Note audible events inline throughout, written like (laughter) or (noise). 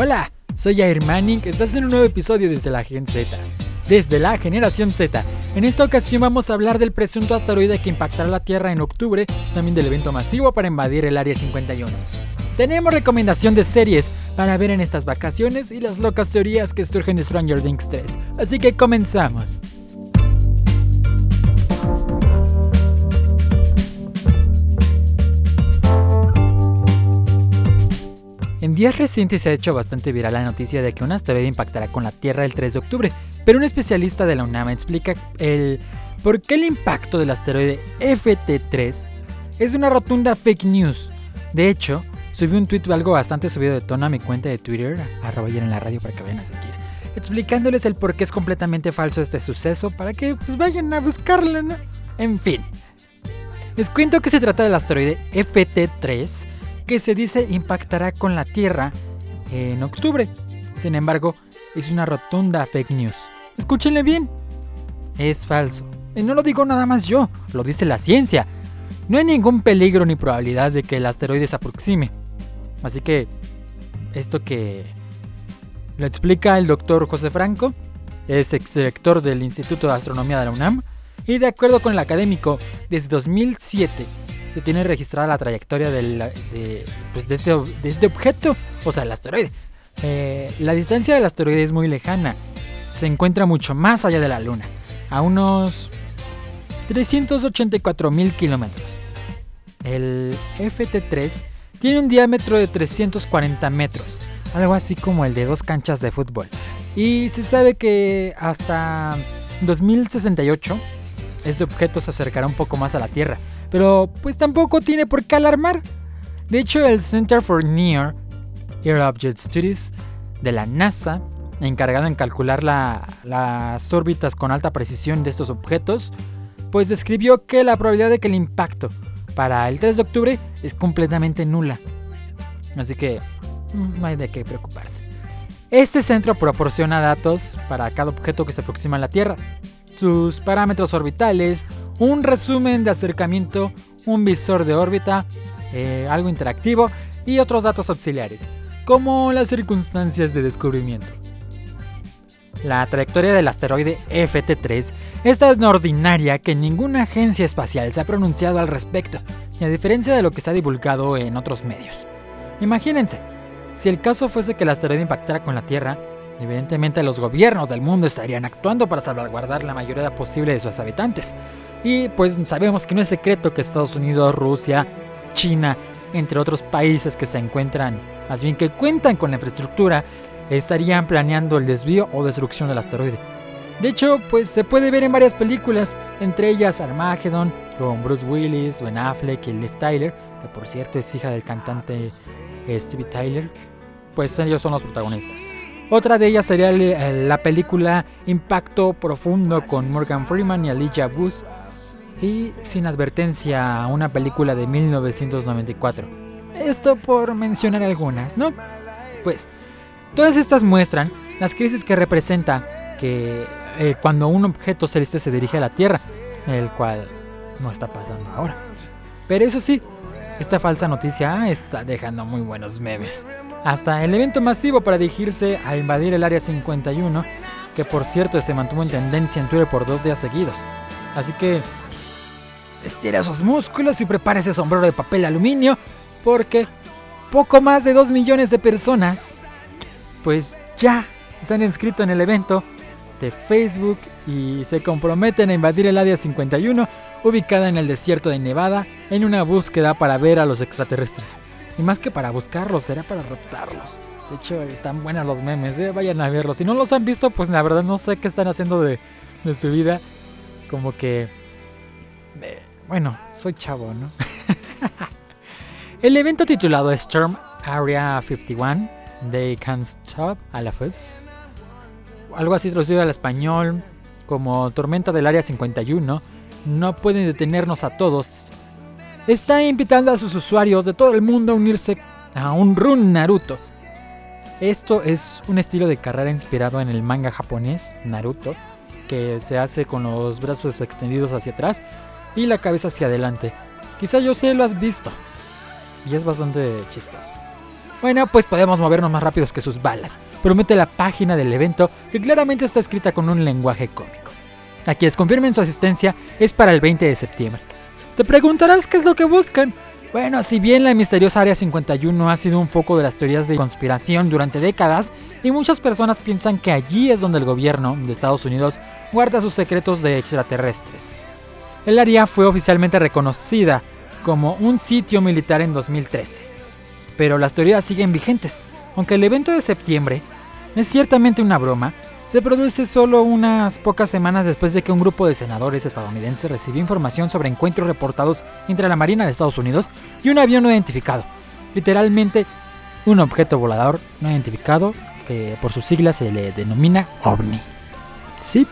Hola, soy Air Manning, estás en un nuevo episodio desde la Gen Z. Desde la generación Z. En esta ocasión vamos a hablar del presunto asteroide que impactará la Tierra en octubre, también del evento masivo para invadir el Área 51. Tenemos recomendación de series para ver en estas vacaciones y las locas teorías que surgen de Stranger Things 3. Así que comenzamos. En días recientes se ha hecho bastante viral la noticia de que un asteroide impactará con la Tierra el 3 de octubre, pero un especialista de la UNAM explica el por qué el impacto del asteroide FT3 es una rotunda fake news. De hecho, subí un tweet algo bastante subido de tono a mi cuenta de Twitter, arroba en la radio para que vayan a seguir, explicándoles el por qué es completamente falso este suceso para que pues, vayan a buscarlo, ¿no? En fin. Les cuento que se trata del asteroide FT3, que se dice impactará con la Tierra en octubre. Sin embargo, es una rotunda fake news. Escúchenle bien. Es falso. Y no lo digo nada más yo, lo dice la ciencia. No hay ningún peligro ni probabilidad de que el asteroide se aproxime. Así que, esto que lo explica el doctor José Franco, es exdirector del Instituto de Astronomía de la UNAM, y de acuerdo con el académico, desde 2007 se tiene registrada la trayectoria pues, de, este, de, este, objeto, o sea, el asteroide. Eh, la distancia del asteroide es muy lejana, se encuentra mucho más allá de la Luna, a unos 384 mil kilómetros. El FT3 tiene un diámetro de 340 metros, algo así como el de dos canchas de fútbol. Y se sabe que hasta 2068 este objeto se acercará un poco más a la Tierra, pero pues tampoco tiene por qué alarmar. De hecho, el Center for Near Earth Object Studies de la NASA, encargado en calcular las órbitas con alta precisión de estos objetos, pues describió que la probabilidad de que el impacto para el 3 de octubre es completamente nula. Así que no hay de qué preocuparse. Este centro proporciona datos para cada objeto que se aproxima a la Tierra, sus parámetros orbitales, un resumen de acercamiento, un visor de órbita, eh, algo interactivo y otros datos auxiliares, como las circunstancias de descubrimiento. La trayectoria del asteroide FT3 es tan ordinaria que ninguna agencia espacial se ha pronunciado al respecto, y a diferencia de lo que se ha divulgado en otros medios. Imagínense, si el caso fuese que el asteroide impactara con la Tierra, Evidentemente los gobiernos del mundo estarían actuando para salvaguardar la mayoría posible de sus habitantes. Y pues sabemos que no es secreto que Estados Unidos, Rusia, China, entre otros países que se encuentran, más bien que cuentan con la infraestructura, estarían planeando el desvío o destrucción del asteroide. De hecho, pues se puede ver en varias películas, entre ellas Armageddon, con Bruce Willis, Ben Affleck y Liv Tyler, que por cierto es hija del cantante Stevie Tyler, pues ellos son los protagonistas. Otra de ellas sería la película Impacto Profundo con Morgan Freeman y Elijah Wood. Y Sin Advertencia, una película de 1994. Esto por mencionar algunas, ¿no? Pues, todas estas muestran las crisis que representa que eh, cuando un objeto celeste se dirige a la Tierra, el cual no está pasando ahora. Pero eso sí, esta falsa noticia está dejando muy buenos memes. Hasta el evento masivo para dirigirse a invadir el Área 51, que por cierto se mantuvo en tendencia en Twitter por dos días seguidos. Así que estira esos músculos y prepare ese sombrero de papel aluminio, porque poco más de 2 millones de personas, pues ya se han inscrito en el evento de Facebook y se comprometen a invadir el Área 51 ubicada en el desierto de Nevada, en una búsqueda para ver a los extraterrestres. Y más que para buscarlos, será para raptarlos. De hecho, están buenos los memes, ¿eh? vayan a verlos. Si no los han visto, pues la verdad no sé qué están haciendo de, su vida. Como que... Eh, bueno, soy chavo, ¿no? (laughs) el evento titulado Storm Area 51, They Can't Stop a la algo así traducido al español como Tormenta del Área 51, no pueden detenernos a todos. Está invitando a sus usuarios de todo el mundo a unirse a un Run Naruto. Esto es un estilo de carrera inspirado en el manga japonés Naruto, que se hace con los brazos extendidos hacia atrás y la cabeza hacia adelante. Quizá yo sé lo has visto. Y es bastante chistoso. Bueno, pues podemos movernos más rápidos que sus balas, promete la página del evento que claramente está escrita con un lenguaje cómico. A quienes confirmen su asistencia es para el 20 de septiembre. Te preguntarás qué es lo que buscan. Bueno, si bien la misteriosa Área 51 ha sido un foco de las teorías de conspiración durante décadas, y muchas personas piensan que allí es donde el gobierno de Estados Unidos guarda sus secretos de extraterrestres. El área fue oficialmente reconocida como un sitio militar en 2013, pero las teorías siguen vigentes, aunque el evento de septiembre es ciertamente una broma, se produce solo unas pocas semanas después de que un grupo de senadores estadounidenses recibió información sobre encuentros reportados entre la Marina de Estados Unidos y un avión no identificado. Literalmente, un objeto volador no identificado que por sus siglas se le denomina OVNI. Sí,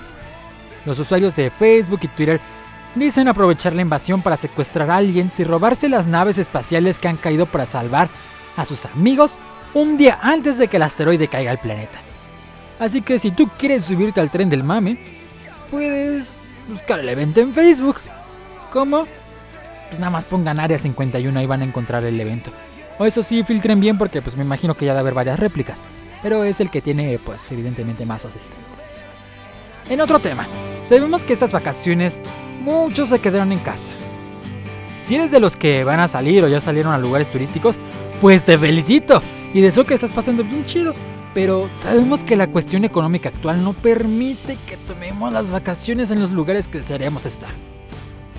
los usuarios de Facebook y Twitter dicen aprovechar la invasión para secuestrar a alguien y robarse las naves espaciales que han caído para salvar a sus amigos un día antes de que el asteroide caiga al planeta. Así que si tú quieres subirte al tren del mame, puedes buscar el evento en Facebook. ¿Cómo? Pues nada más pongan Área 51 y van a encontrar el evento. O eso sí, filtren bien porque pues me imagino que ya debe haber varias réplicas. Pero es el que tiene pues evidentemente más asistentes. En otro tema, sabemos que estas vacaciones muchos se quedaron en casa. Si eres de los que van a salir o ya salieron a lugares turísticos, pues te felicito. Y de eso que estás pasando bien chido pero sabemos que la cuestión económica actual no permite que tomemos las vacaciones en los lugares que desearíamos estar.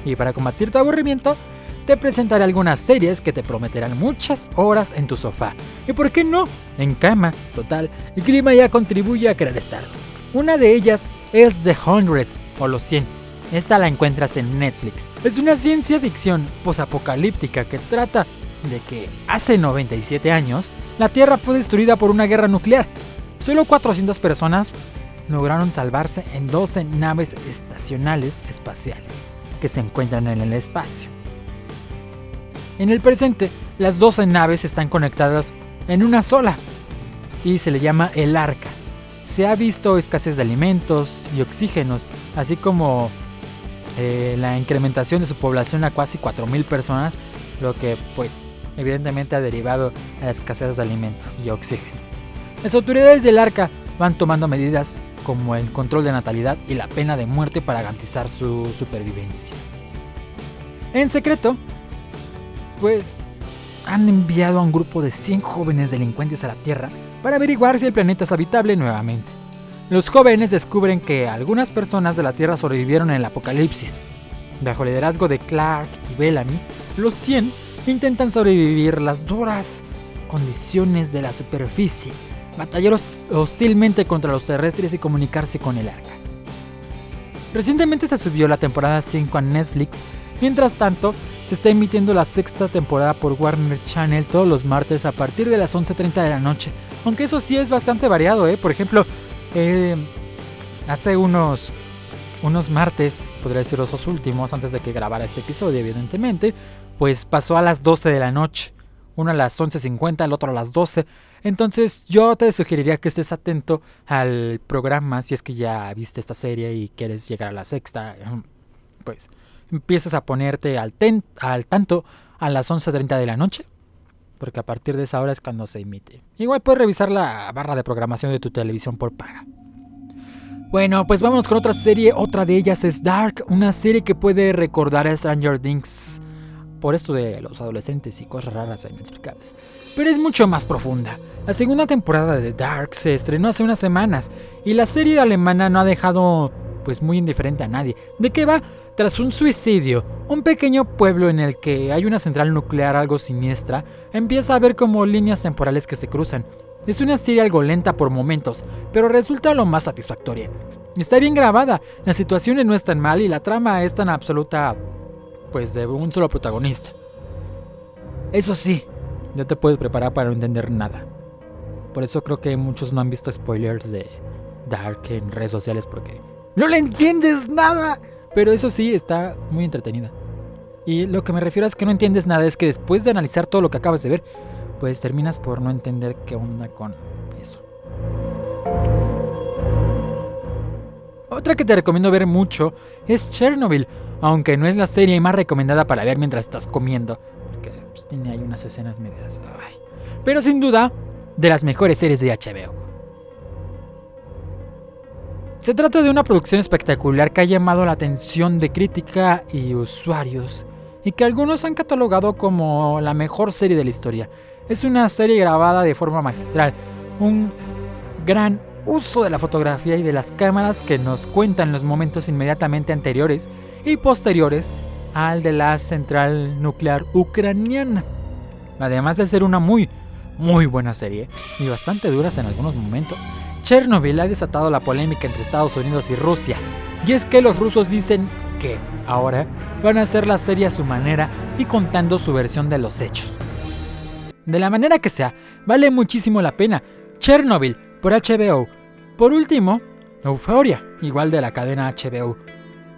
Y para combatir tu aburrimiento, te presentaré algunas series que te prometerán muchas horas en tu sofá. Y por qué no, en cama, total, el clima ya contribuye a querer estar. Una de ellas es The Hundred o Los 100. Esta la encuentras en Netflix. Es una ciencia ficción posapocalíptica que trata de que hace 97 años la Tierra fue destruida por una guerra nuclear. Solo 400 personas lograron salvarse en 12 naves estacionales espaciales que se encuentran en el espacio. En el presente, las 12 naves están conectadas en una sola y se le llama el arca. Se ha visto escasez de alimentos y oxígenos, así como eh, la incrementación de su población a casi 4.000 personas, lo que pues evidentemente ha derivado a la escasez de alimento y oxígeno. Las autoridades del arca van tomando medidas como el control de natalidad y la pena de muerte para garantizar su supervivencia. En secreto, pues han enviado a un grupo de 100 jóvenes delincuentes a la Tierra para averiguar si el planeta es habitable nuevamente. Los jóvenes descubren que algunas personas de la Tierra sobrevivieron en el apocalipsis. Bajo el liderazgo de Clark y Bellamy, los 100 intentan sobrevivir las duras condiciones de la superficie, batallar hostilmente contra los terrestres y comunicarse con el arca. Recientemente se subió la temporada 5 a Netflix, mientras tanto se está emitiendo la sexta temporada por Warner Channel todos los martes a partir de las 11.30 de la noche, aunque eso sí es bastante variado, ¿eh? por ejemplo, eh, hace unos unos martes, podría decir los dos últimos, antes de que grabara este episodio, evidentemente, pues pasó a las 12 de la noche. Uno a las 11.50, el otro a las 12. Entonces yo te sugeriría que estés atento al programa si es que ya viste esta serie y quieres llegar a la sexta. Pues empiezas a ponerte al, al tanto a las 11.30 de la noche. Porque a partir de esa hora es cuando se emite. Igual puedes revisar la barra de programación de tu televisión por paga. Bueno, pues vámonos con otra serie. Otra de ellas es Dark, una serie que puede recordar a Stranger Things por esto de los adolescentes y cosas raras e inexplicables. Pero es mucho más profunda. La segunda temporada de Dark se estrenó hace unas semanas y la serie alemana no ha dejado pues muy indiferente a nadie. ¿De qué va? Tras un suicidio, un pequeño pueblo en el que hay una central nuclear algo siniestra, empieza a ver como líneas temporales que se cruzan. Es una serie algo lenta por momentos, pero resulta lo más satisfactoria. Está bien grabada, las situaciones no están mal y la trama es tan absoluta pues de un solo protagonista. Eso sí, ya te puedes preparar para no entender nada. Por eso creo que muchos no han visto spoilers de Dark en redes sociales porque no le entiendes nada. Pero eso sí, está muy entretenida. Y lo que me refiero es que no entiendes nada es que después de analizar todo lo que acabas de ver, pues terminas por no entender qué onda con eso. Otra que te recomiendo ver mucho es Chernobyl, aunque no es la serie más recomendada para ver mientras estás comiendo, porque pues, tiene ahí unas escenas medias. Pero sin duda, de las mejores series de HBO. Se trata de una producción espectacular que ha llamado la atención de crítica y usuarios, y que algunos han catalogado como la mejor serie de la historia. Es una serie grabada de forma magistral, un gran uso de la fotografía y de las cámaras que nos cuentan los momentos inmediatamente anteriores y posteriores al de la central nuclear ucraniana. Además de ser una muy, muy buena serie y bastante duras en algunos momentos, Chernobyl ha desatado la polémica entre Estados Unidos y Rusia. Y es que los rusos dicen que ahora van a hacer la serie a su manera y contando su versión de los hechos. De la manera que sea, vale muchísimo la pena. Chernobyl por HBO por último, Euphoria, igual de la cadena HBO.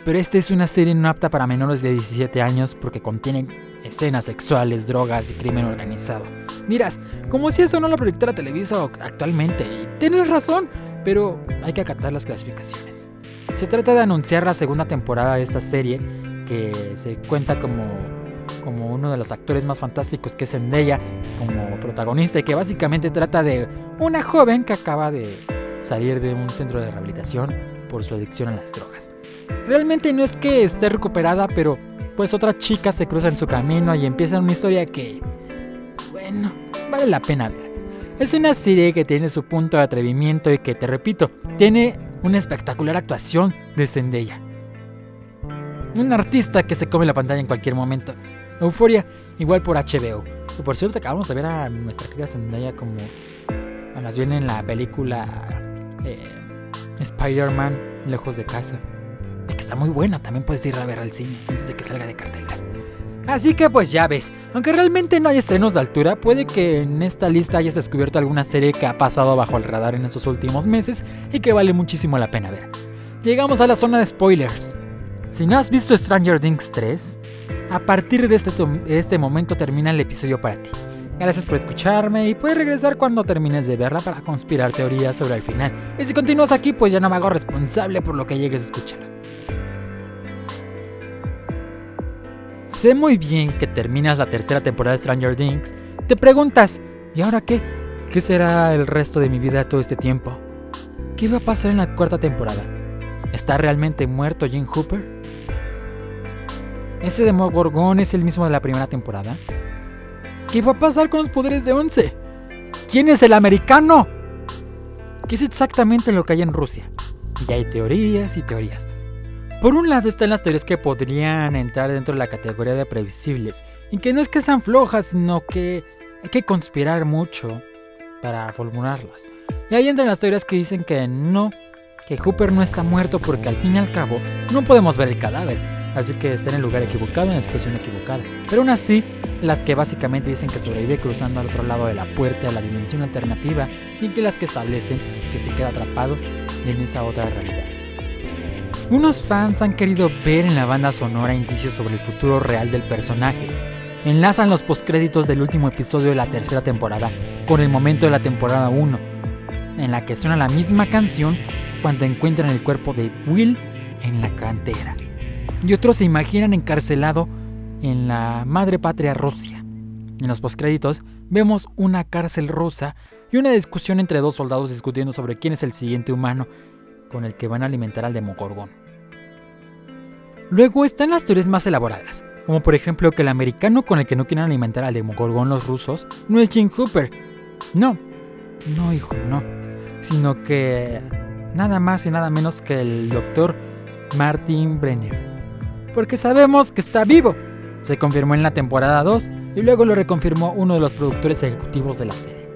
Pero esta es una serie no apta para menores de 17 años porque contiene escenas sexuales, drogas y crimen organizado. Dirás, como si eso no lo proyectara Televisa actualmente, y tienes razón, pero hay que acatar las clasificaciones. Se trata de anunciar la segunda temporada de esta serie, que se cuenta como, como uno de los actores más fantásticos que es Zendaya, como protagonista, y que básicamente trata de una joven que acaba de salir de un centro de rehabilitación por su adicción a las drogas. Realmente no es que esté recuperada, pero pues otra chica se cruza en su camino y empieza una historia que, bueno, vale la pena ver. Es una serie que tiene su punto de atrevimiento y que, te repito, tiene una espectacular actuación de Zendaya. Un artista que se come la pantalla en cualquier momento. Euforia, igual por HBO. Por cierto acabamos de ver a nuestra querida Zendaya como... Más bien en la película eh, Spider-Man Lejos de Casa. que está muy buena, también puedes ir a ver al cine antes de que salga de cartelera. Así que pues ya ves, aunque realmente no hay estrenos de altura, puede que en esta lista hayas descubierto alguna serie que ha pasado bajo el radar en estos últimos meses y que vale muchísimo la pena ver. Llegamos a la zona de spoilers. Si no has visto Stranger Things 3, a partir de este, este momento termina el episodio para ti. Gracias por escucharme y puedes regresar cuando termines de verla para conspirar teorías sobre el final. Y si continúas aquí, pues ya no me hago responsable por lo que llegues a escuchar. Sé muy bien que terminas la tercera temporada de Stranger Things. Te preguntas, ¿y ahora qué? ¿Qué será el resto de mi vida todo este tiempo? ¿Qué va a pasar en la cuarta temporada? ¿Está realmente muerto Jim Hooper? ¿Ese Demogorgon es el mismo de la primera temporada? ¿Qué va a pasar con los poderes de Once? ¿Quién es el americano? ¿Qué es exactamente lo que hay en Rusia? Y hay teorías y teorías. Por un lado están las teorías que podrían entrar dentro de la categoría de previsibles, y que no es que sean flojas, sino que hay que conspirar mucho para formularlas. Y ahí entran las teorías que dicen que no, que Hooper no está muerto porque al fin y al cabo no podemos ver el cadáver, así que está en el lugar equivocado, en la expresión equivocada. Pero aún así, las que básicamente dicen que sobrevive cruzando al otro lado de la puerta a la dimensión alternativa y que las que establecen que se queda atrapado en esa otra realidad. Unos fans han querido ver en la banda sonora indicios sobre el futuro real del personaje. Enlazan los postcréditos del último episodio de la tercera temporada con el momento de la temporada 1, en la que suena la misma canción cuando encuentran el cuerpo de Will en la cantera. Y otros se imaginan encarcelado en la madre patria Rusia. En los postcréditos vemos una cárcel rusa y una discusión entre dos soldados discutiendo sobre quién es el siguiente humano con el que van a alimentar al Demogorgón. Luego están las teorías más elaboradas, como por ejemplo que el americano con el que no quieren alimentar al Demogorgón los rusos no es Jim Hooper. No, no hijo, no. Sino que nada más y nada menos que el doctor Martin Brenner. Porque sabemos que está vivo se confirmó en la temporada 2 y luego lo reconfirmó uno de los productores ejecutivos de la serie.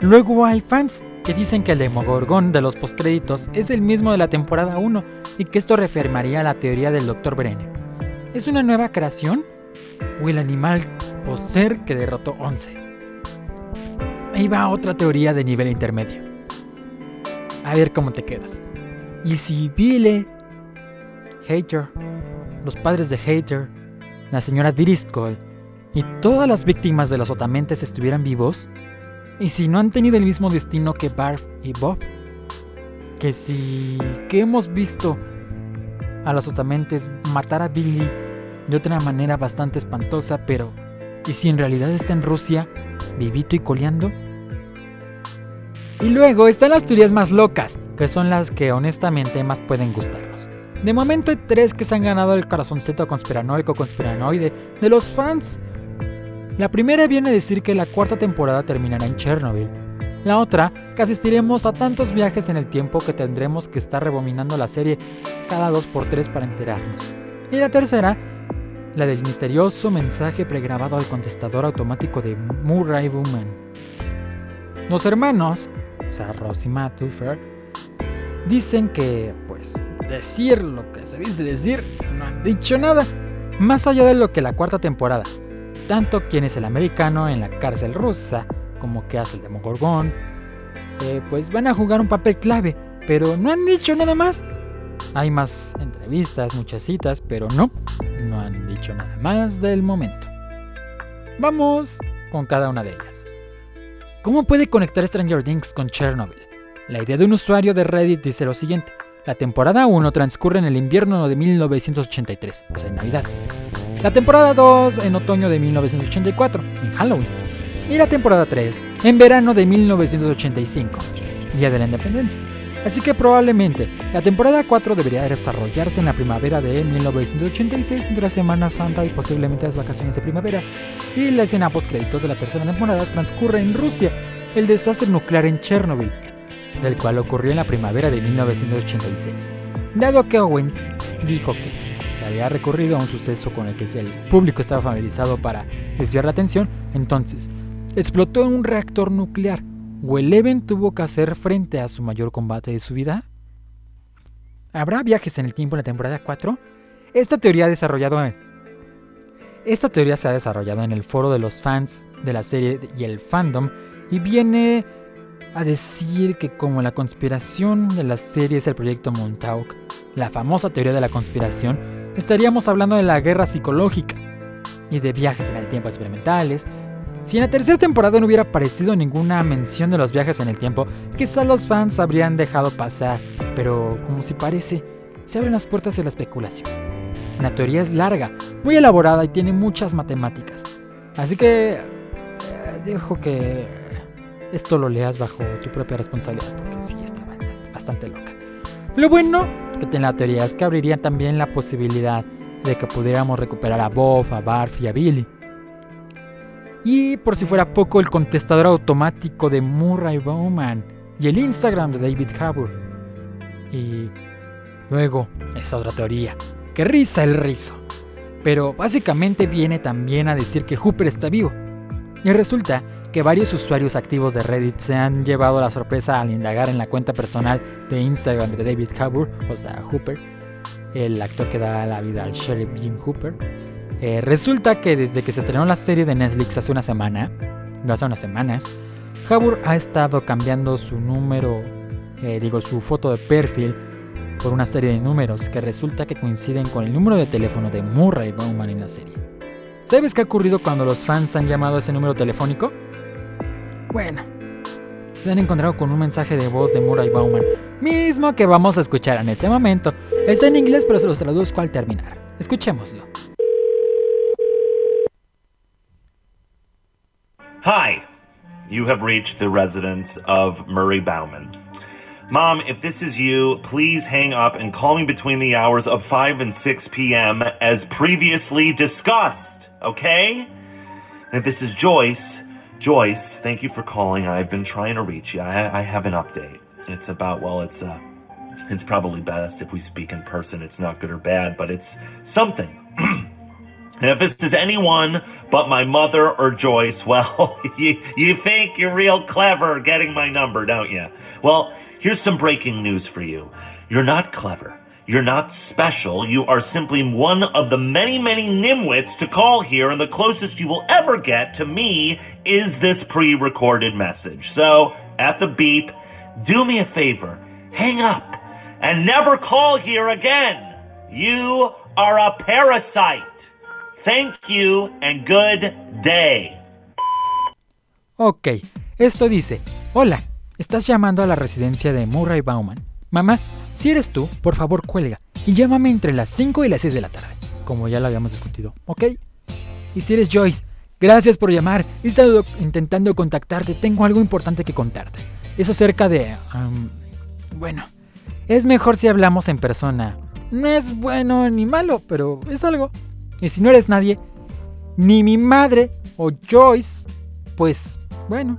Luego hay fans que dicen que el Demogorgon de los postcréditos es el mismo de la temporada 1 y que esto reafirmaría la teoría del Dr. Brenner. ¿Es una nueva creación? ¿O el animal o ser que derrotó 11? Ahí va otra teoría de nivel intermedio. A ver cómo te quedas. ¿Y si Billy, Hater, los padres de Hater, la señora Driscoll y todas las víctimas de los otamentes estuvieran vivos? ¿Y si no han tenido el mismo destino que Barf y Bob? Que si que hemos visto a los otamentes matar a Billy de otra manera bastante espantosa, pero ¿Y si en realidad está en Rusia, vivito y coleando? Y luego están las teorías más locas, que son las que honestamente más pueden gustarnos. De momento hay tres que se han ganado el corazoncito conspiranoico conspiranoide de los fans. La primera viene a decir que la cuarta temporada terminará en Chernobyl. La otra, que asistiremos a tantos viajes en el tiempo que tendremos que estar rebominando la serie cada dos por tres para enterarnos. Y la tercera, la del misterioso mensaje pregrabado al contestador automático de Murray Bowman. Los hermanos, o sea, y Matt dicen que, pues, decir lo que se dice decir, no han dicho nada. Más allá de lo que la cuarta temporada, tanto quien es el americano en la cárcel rusa, como que hace el Demogorgón, eh, pues van a jugar un papel clave, pero no han dicho nada más. Hay más entrevistas, muchas citas, pero no, no han dicho nada más del momento. Vamos con cada una de ellas. ¿Cómo puede conectar Stranger Things con Chernobyl? La idea de un usuario de Reddit dice lo siguiente. La temporada 1 transcurre en el invierno de 1983, o sea, en Navidad. La temporada 2 en otoño de 1984, en Halloween. Y la temporada 3 en verano de 1985, Día de la Independencia. Así que probablemente la temporada 4 debería desarrollarse en la primavera de 1986 entre la Semana Santa y posiblemente las vacaciones de primavera. Y la escena post créditos de la tercera temporada transcurre en Rusia, el desastre nuclear en Chernobyl, el cual ocurrió en la primavera de 1986. Dado que Owen dijo que se había recurrido a un suceso con el que el público estaba familiarizado para desviar la atención, entonces explotó un reactor nuclear ¿O Eleven tuvo que hacer frente a su mayor combate de su vida? ¿Habrá viajes en el tiempo en la temporada 4? Esta teoría ha desarrollado en... Esta teoría se ha desarrollado en el foro de los fans de la serie y el fandom y viene a decir que como la conspiración de la serie es el proyecto Montauk, la famosa teoría de la conspiración, estaríamos hablando de la guerra psicológica y de viajes en el tiempo experimentales, si en la tercera temporada no hubiera aparecido ninguna mención de los viajes en el tiempo, quizá los fans habrían dejado pasar, pero como si parece, se abren las puertas de la especulación. La teoría es larga, muy elaborada y tiene muchas matemáticas. Así que eh, dejo que esto lo leas bajo tu propia responsabilidad, porque sí, está bastante loca. Lo bueno que tiene la teoría es que abriría también la posibilidad de que pudiéramos recuperar a Bob, a Barf y a Billy y por si fuera poco, el contestador automático de Murray Bowman y el Instagram de David Harbour. Y luego, esta otra teoría. Que risa el rizo. Pero básicamente viene también a decir que Hooper está vivo. Y resulta que varios usuarios activos de Reddit se han llevado la sorpresa al indagar en la cuenta personal de Instagram de David Harbour, o sea, Hooper, el actor que da la vida al sheriff Jim Hooper eh, resulta que desde que se estrenó la serie de Netflix hace una semana, no hace unas semanas, Harbour ha estado cambiando su número, eh, digo, su foto de perfil por una serie de números que resulta que coinciden con el número de teléfono de Murray Bowman en la serie. ¿Sabes qué ha ocurrido cuando los fans han llamado a ese número telefónico? Bueno, se han encontrado con un mensaje de voz de Murray Bowman, mismo que vamos a escuchar en este momento. Está en inglés, pero se los traduzco al terminar. Escuchémoslo. Hi, you have reached the residence of Murray Bauman. Mom, if this is you, please hang up and call me between the hours of 5 and 6 p.m. as previously discussed, okay? And if this is Joyce, Joyce, thank you for calling. I've been trying to reach you. I, I have an update. It's about, well, it's, uh, it's probably best if we speak in person. It's not good or bad, but it's something. (clears throat) and if this is anyone but my mother or Joyce, (laughs) well, you, you think you're real clever getting my number, don't you? Well, here's some breaking news for you. You're not clever. You're not special. You are simply one of the many, many nimwits to call here, and the closest you will ever get to me is this pre recorded message. So, at the beep, do me a favor hang up and never call here again. You are a parasite. Thank you and good day. Ok, esto dice, hola, estás llamando a la residencia de Murray Bauman. Mamá, si eres tú, por favor cuelga y llámame entre las 5 y las 6 de la tarde, como ya lo habíamos discutido, ¿ok? Y si eres Joyce, Gracias por llamar. He estado intentando contactarte. Tengo algo importante que contarte. Es acerca de... bueno, es mejor si hablamos en persona. No es bueno ni malo, pero es algo. Y si no eres nadie, ni mi madre o Joyce, pues bueno.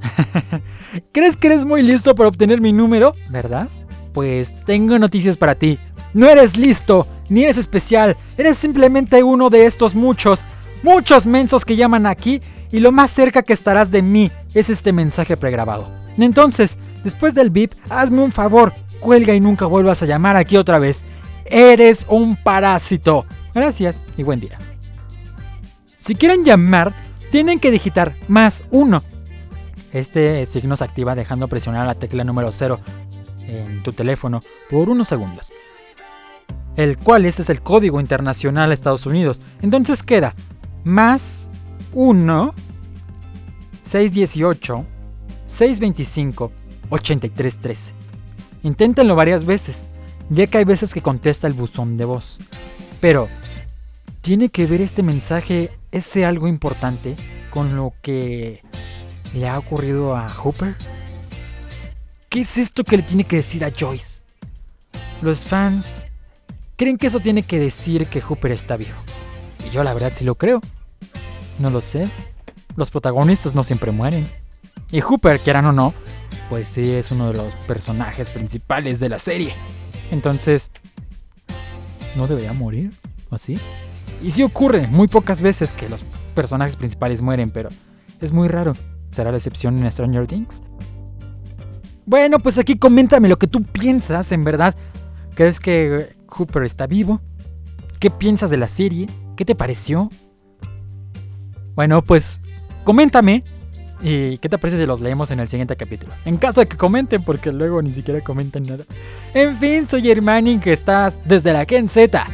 (laughs) ¿Crees que eres muy listo para obtener mi número? ¿Verdad? Pues tengo noticias para ti. No eres listo, ni eres especial. Eres simplemente uno de estos muchos, muchos mensos que llaman aquí y lo más cerca que estarás de mí es este mensaje pregrabado. Entonces, después del beep, hazme un favor, cuelga y nunca vuelvas a llamar aquí otra vez. Eres un parásito. Gracias y buen día. Si quieren llamar, tienen que digitar más uno. Este signo se activa dejando presionar la tecla número 0 en tu teléfono por unos segundos. El cual este es el código internacional de Estados Unidos. Entonces queda más 1 618 625 8313. Inténtenlo varias veces, ya que hay veces que contesta el buzón de voz. Pero, ¿tiene que ver este mensaje, ese algo importante, con lo que le ha ocurrido a Hooper? ¿Qué es esto que le tiene que decir a Joyce? Los fans creen que eso tiene que decir que Hooper está vivo. Y yo la verdad sí lo creo. No lo sé. Los protagonistas no siempre mueren. Y Hooper, quieran o no, pues sí es uno de los personajes principales de la serie. Entonces, ¿no debería morir? ¿O sí? Y sí ocurre muy pocas veces que los personajes principales mueren, pero es muy raro. ¿Será la excepción en Stranger Things? Bueno, pues aquí coméntame lo que tú piensas, en verdad. ¿Crees que Hooper está vivo? ¿Qué piensas de la serie? ¿Qué te pareció? Bueno, pues coméntame. ¿Y qué te parece si los leemos en el siguiente capítulo? En caso de que comenten, porque luego ni siquiera comentan nada. En fin, soy Hermanin, que estás desde la Ken Z.